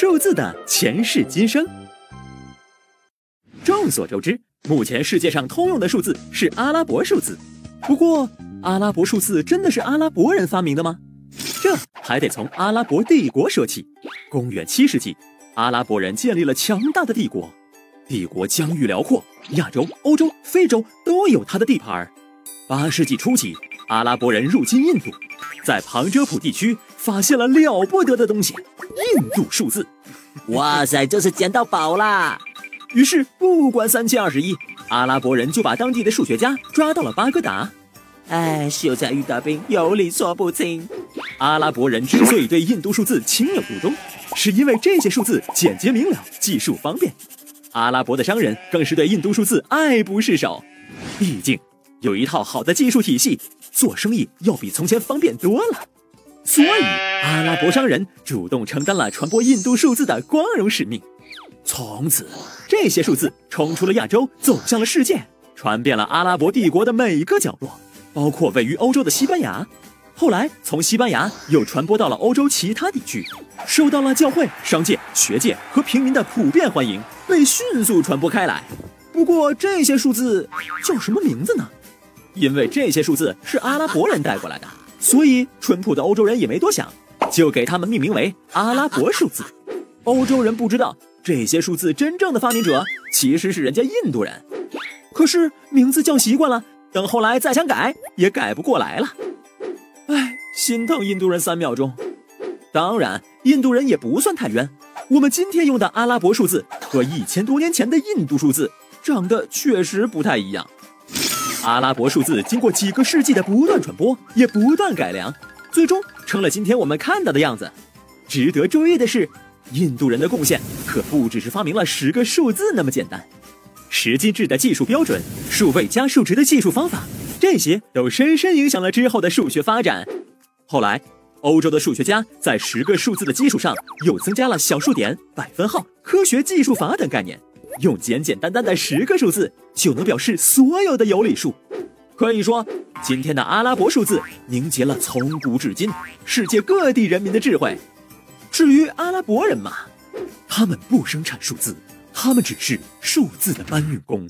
数字的前世今生。众所周知，目前世界上通用的数字是阿拉伯数字。不过，阿拉伯数字真的是阿拉伯人发明的吗？这还得从阿拉伯帝国说起。公元七世纪，阿拉伯人建立了强大的帝国，帝国疆域辽阔，亚洲、欧洲、非洲都有它的地盘。八世纪初期，阿拉伯人入侵印度，在旁遮普地区发现了了不得的东西——印度数字。哇塞，这是捡到宝啦！于是，不管三七二十一，阿拉伯人就把当地的数学家抓到了巴格达。哎，秀才遇到兵，有理说不清。阿拉伯人之所以对印度数字情有独钟，是因为这些数字简洁明了，计数方便。阿拉伯的商人更是对印度数字爱不释手。毕竟，有一套好的技术体系，做生意要比从前方便多了。所以，阿拉伯商人主动承担了传播印度数字的光荣使命。从此，这些数字冲出了亚洲，走向了世界，传遍了阿拉伯帝国的每一个角落。包括位于欧洲的西班牙，后来从西班牙又传播到了欧洲其他地区，受到了教会、商界、学界和平民的普遍欢迎，被迅速传播开来。不过这些数字叫什么名字呢？因为这些数字是阿拉伯人带过来的，所以淳朴的欧洲人也没多想，就给他们命名为阿拉伯数字。欧洲人不知道这些数字真正的发明者其实是人家印度人，可是名字叫习惯了。等后来再想改，也改不过来了。哎，心疼印度人三秒钟。当然，印度人也不算太冤。我们今天用的阿拉伯数字和一千多年前的印度数字长得确实不太一样。阿拉伯数字经过几个世纪的不断传播，也不断改良，最终成了今天我们看到的样子。值得注意的是，印度人的贡献可不只是发明了十个数字那么简单。十进制的技术标准，数位加数值的计数方法，这些都深深影响了之后的数学发展。后来，欧洲的数学家在十个数字的基础上，又增加了小数点、百分号、科学计数法等概念，用简简单单的十个数字就能表示所有的有理数。可以说，今天的阿拉伯数字凝结了从古至今世界各地人民的智慧。至于阿拉伯人嘛，他们不生产数字。他们只是数字的搬运工。